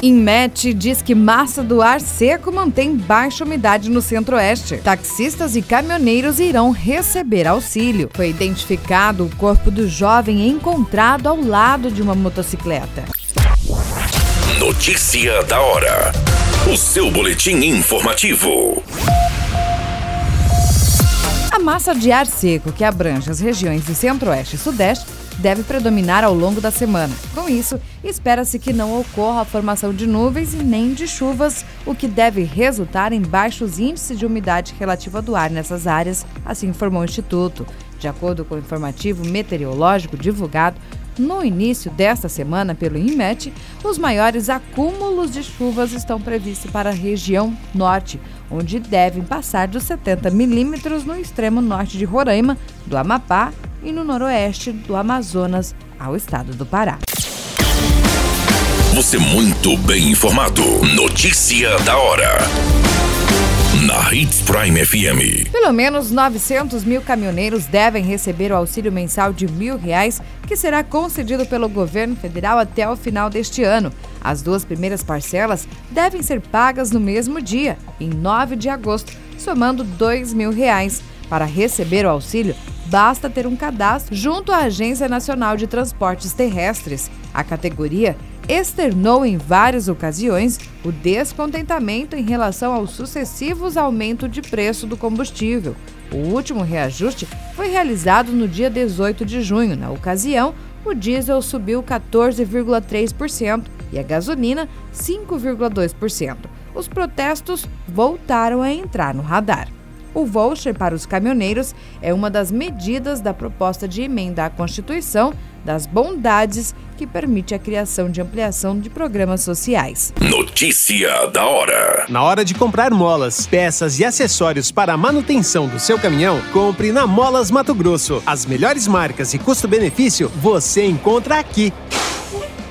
Inmet diz que massa do ar seco mantém baixa umidade no centro-oeste. Taxistas e caminhoneiros irão receber auxílio. Foi identificado o corpo do jovem encontrado ao lado de uma motocicleta. Notícia da hora. O seu boletim informativo. Massa de ar seco que abrange as regiões de centro-oeste e sudeste deve predominar ao longo da semana. Com isso, espera-se que não ocorra a formação de nuvens e nem de chuvas, o que deve resultar em baixos índices de umidade relativa do ar nessas áreas, assim informou o Instituto. De acordo com o informativo meteorológico divulgado no início desta semana pelo INMET, os maiores acúmulos de chuvas estão previstos para a região norte, onde devem passar dos 70 milímetros no extremo norte de Roraima, do Amapá e no noroeste do Amazonas ao estado do Pará. Você muito bem informado. Notícia da hora. Na Hits Prime FM. Pelo menos 900 mil caminhoneiros devem receber o auxílio mensal de mil reais, que será concedido pelo governo federal até o final deste ano. As duas primeiras parcelas devem ser pagas no mesmo dia, em 9 de agosto, somando dois mil reais. Para receber o auxílio, basta ter um cadastro junto à Agência Nacional de Transportes Terrestres. A categoria externou em várias ocasiões o descontentamento em relação aos sucessivos aumentos de preço do combustível. O último reajuste foi realizado no dia 18 de junho. Na ocasião, o diesel subiu 14,3% e a gasolina 5,2%. Os protestos voltaram a entrar no radar. O voucher para os caminhoneiros é uma das medidas da proposta de emenda à Constituição das bondades que permite a criação de ampliação de programas sociais. Notícia da hora. Na hora de comprar molas, peças e acessórios para a manutenção do seu caminhão, compre na Molas Mato Grosso. As melhores marcas e custo-benefício você encontra aqui.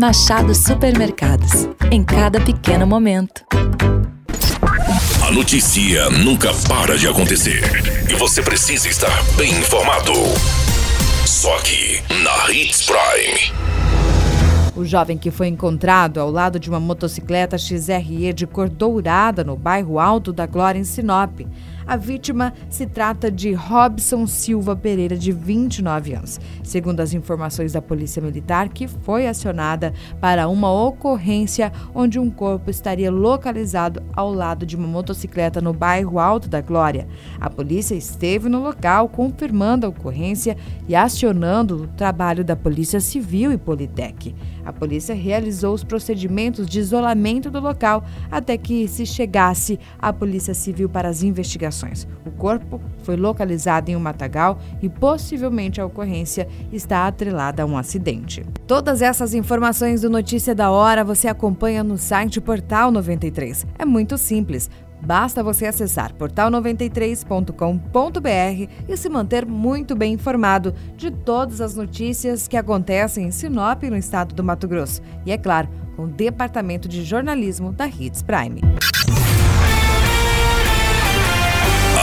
Machado Supermercados. Em cada pequeno momento. A notícia nunca para de acontecer. E você precisa estar bem informado. Só aqui, na Hits Prime. O jovem que foi encontrado ao lado de uma motocicleta XRE de cor dourada no bairro Alto da Glória, em Sinop. A vítima se trata de Robson Silva Pereira, de 29 anos. Segundo as informações da Polícia Militar, que foi acionada para uma ocorrência onde um corpo estaria localizado ao lado de uma motocicleta no bairro Alto da Glória. A polícia esteve no local, confirmando a ocorrência e acionando o trabalho da Polícia Civil e Politec. A polícia realizou os procedimentos de isolamento do local até que se chegasse a Polícia Civil para as O corpo foi localizado em um matagal e possivelmente a ocorrência está atrelada a um acidente. Todas essas informações do Notícia da Hora você acompanha no site Portal 93. É muito simples. Basta você acessar portal93.com.br e se manter muito bem informado de todas as notícias que acontecem em Sinop, no estado do Mato Grosso. E é claro, com o Departamento de Jornalismo da Hits Prime.